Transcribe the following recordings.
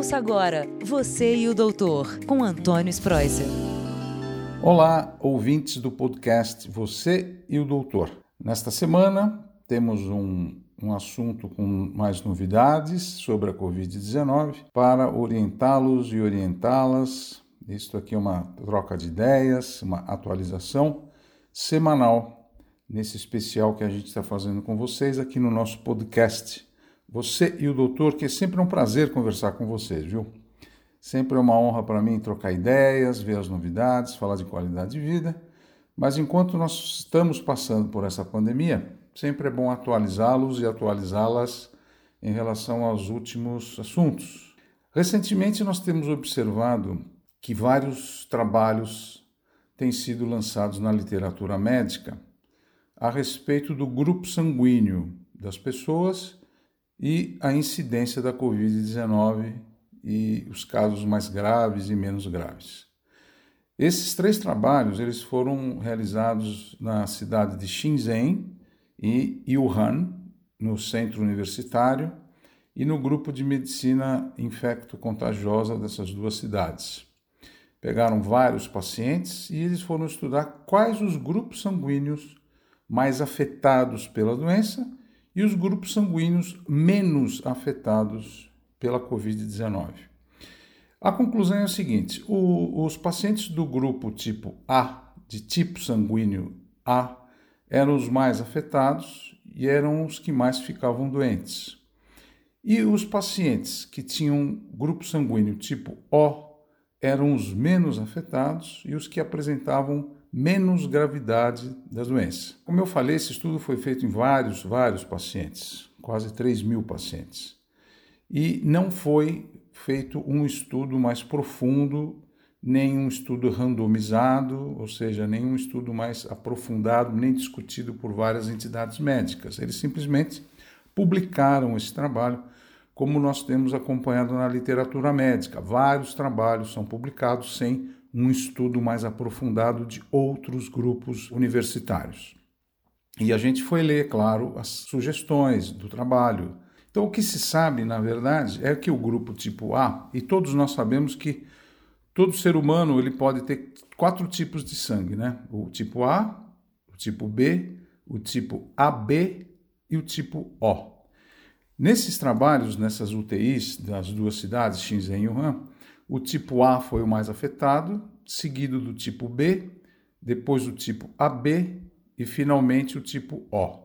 Ouça agora Você e o Doutor, com Antônio Spreuser. Olá, ouvintes do podcast Você e o Doutor. Nesta semana temos um, um assunto com mais novidades sobre a Covid-19 para orientá-los e orientá-las. Isto aqui é uma troca de ideias, uma atualização semanal nesse especial que a gente está fazendo com vocês aqui no nosso podcast você e o doutor, que é sempre um prazer conversar com vocês, viu? Sempre é uma honra para mim trocar ideias, ver as novidades, falar de qualidade de vida. Mas enquanto nós estamos passando por essa pandemia, sempre é bom atualizá-los e atualizá-las em relação aos últimos assuntos. Recentemente, nós temos observado que vários trabalhos têm sido lançados na literatura médica a respeito do grupo sanguíneo das pessoas e a incidência da Covid-19 e os casos mais graves e menos graves. Esses três trabalhos eles foram realizados na cidade de Shenzhen e Wuhan, no centro universitário, e no grupo de medicina infecto-contagiosa dessas duas cidades. Pegaram vários pacientes e eles foram estudar quais os grupos sanguíneos mais afetados pela doença e os grupos sanguíneos menos afetados pela Covid-19. A conclusão é a seguinte: o, os pacientes do grupo tipo A, de tipo sanguíneo A, eram os mais afetados e eram os que mais ficavam doentes. E os pacientes que tinham grupo sanguíneo tipo O eram os menos afetados e os que apresentavam menos gravidade da doença. Como eu falei, esse estudo foi feito em vários, vários pacientes, quase 3 mil pacientes. E não foi feito um estudo mais profundo, nem um estudo randomizado, ou seja, nenhum estudo mais aprofundado, nem discutido por várias entidades médicas. Eles simplesmente publicaram esse trabalho, como nós temos acompanhado na literatura médica. Vários trabalhos são publicados sem um estudo mais aprofundado de outros grupos universitários. E a gente foi ler, claro, as sugestões do trabalho. Então, o que se sabe, na verdade, é que o grupo tipo A, e todos nós sabemos que todo ser humano ele pode ter quatro tipos de sangue, né? O tipo A, o tipo B, o tipo AB e o tipo O. Nesses trabalhos, nessas UTIs das duas cidades, Shenzhen e Wuhan, o tipo A foi o mais afetado, seguido do tipo B, depois o tipo AB e finalmente o tipo O.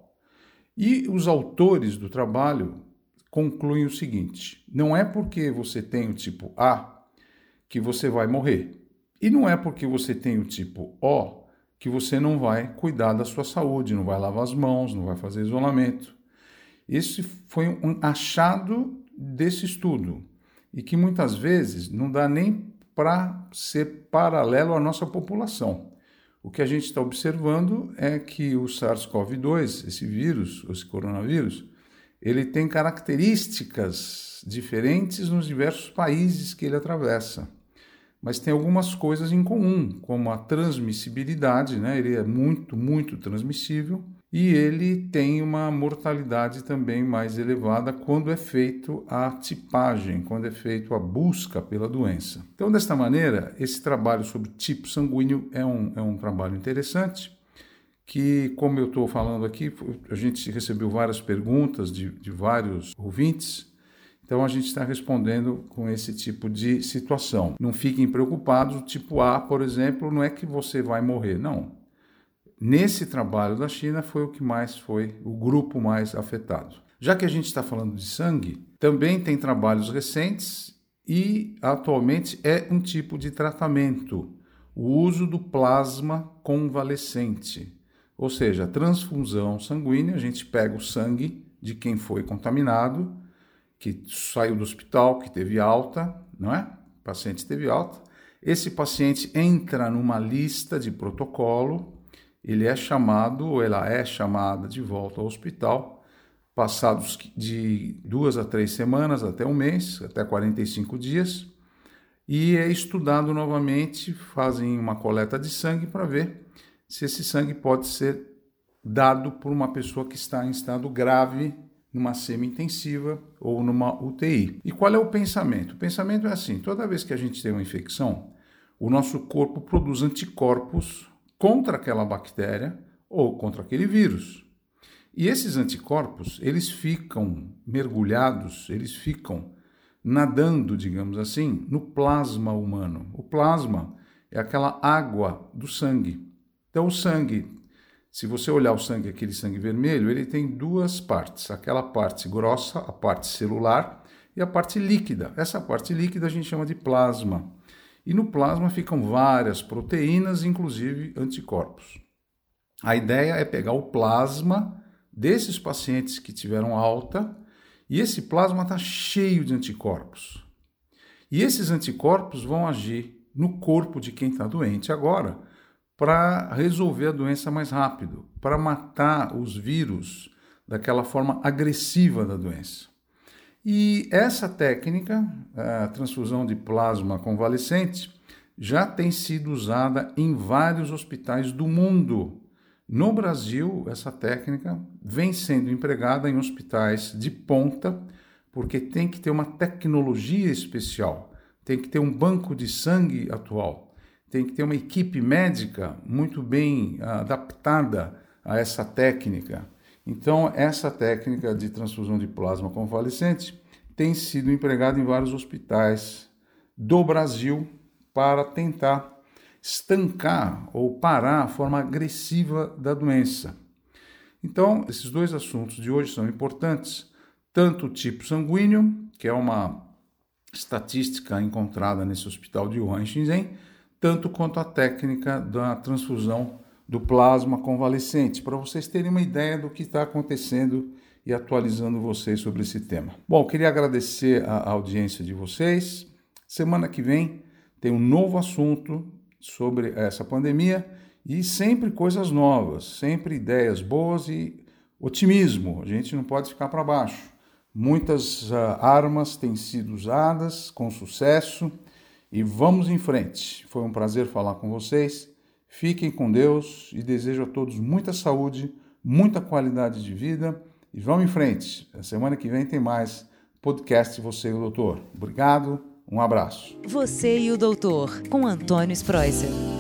E os autores do trabalho concluem o seguinte: não é porque você tem o tipo A que você vai morrer. E não é porque você tem o tipo O que você não vai cuidar da sua saúde, não vai lavar as mãos, não vai fazer isolamento. Esse foi um achado desse estudo e que muitas vezes não dá nem para ser paralelo à nossa população. O que a gente está observando é que o SARS-CoV-2, esse vírus, esse coronavírus, ele tem características diferentes nos diversos países que ele atravessa. Mas tem algumas coisas em comum, como a transmissibilidade, né? ele é muito, muito transmissível e ele tem uma mortalidade também mais elevada quando é feito a tipagem, quando é feito a busca pela doença. Então, desta maneira, esse trabalho sobre tipo sanguíneo é um, é um trabalho interessante que, como eu estou falando aqui, a gente recebeu várias perguntas de, de vários ouvintes, então a gente está respondendo com esse tipo de situação. Não fiquem preocupados, o tipo A, por exemplo, não é que você vai morrer, não nesse trabalho da China foi o que mais foi o grupo mais afetado. Já que a gente está falando de sangue, também tem trabalhos recentes e atualmente é um tipo de tratamento, o uso do plasma convalescente, ou seja, transfusão sanguínea, a gente pega o sangue de quem foi contaminado, que saiu do hospital, que teve alta, não é? O paciente teve alta. Esse paciente entra numa lista de protocolo ele é chamado ou ela é chamada de volta ao hospital, passados de duas a três semanas até um mês, até 45 dias, e é estudado novamente, fazem uma coleta de sangue para ver se esse sangue pode ser dado por uma pessoa que está em estado grave numa semi-intensiva ou numa UTI. E qual é o pensamento? O pensamento é assim: toda vez que a gente tem uma infecção, o nosso corpo produz anticorpos contra aquela bactéria ou contra aquele vírus. E esses anticorpos, eles ficam mergulhados, eles ficam nadando, digamos assim, no plasma humano. O plasma é aquela água do sangue. Então, o sangue, se você olhar o sangue, aquele sangue vermelho, ele tem duas partes: aquela parte grossa, a parte celular, e a parte líquida. Essa parte líquida a gente chama de plasma. E no plasma ficam várias proteínas, inclusive anticorpos. A ideia é pegar o plasma desses pacientes que tiveram alta e esse plasma está cheio de anticorpos. E esses anticorpos vão agir no corpo de quem está doente agora para resolver a doença mais rápido, para matar os vírus daquela forma agressiva da doença. E essa técnica, a transfusão de plasma convalescente, já tem sido usada em vários hospitais do mundo. No Brasil, essa técnica vem sendo empregada em hospitais de ponta, porque tem que ter uma tecnologia especial, tem que ter um banco de sangue atual, tem que ter uma equipe médica muito bem adaptada a essa técnica. Então, essa técnica de transfusão de plasma convalescente tem sido empregada em vários hospitais do Brasil para tentar estancar ou parar a forma agressiva da doença. Então, esses dois assuntos de hoje são importantes, tanto o tipo sanguíneo, que é uma estatística encontrada nesse hospital de Wuhan, Shenzhen, tanto quanto a técnica da transfusão do plasma convalescente, para vocês terem uma ideia do que está acontecendo e atualizando vocês sobre esse tema. Bom, queria agradecer a audiência de vocês. Semana que vem tem um novo assunto sobre essa pandemia e sempre coisas novas, sempre ideias boas e otimismo. A gente não pode ficar para baixo. Muitas uh, armas têm sido usadas com sucesso e vamos em frente. Foi um prazer falar com vocês. Fiquem com Deus e desejo a todos muita saúde, muita qualidade de vida e vamos em frente. A semana que vem tem mais podcast Você e o Doutor. Obrigado, um abraço. Você e o Doutor, com Antônio Spreuser.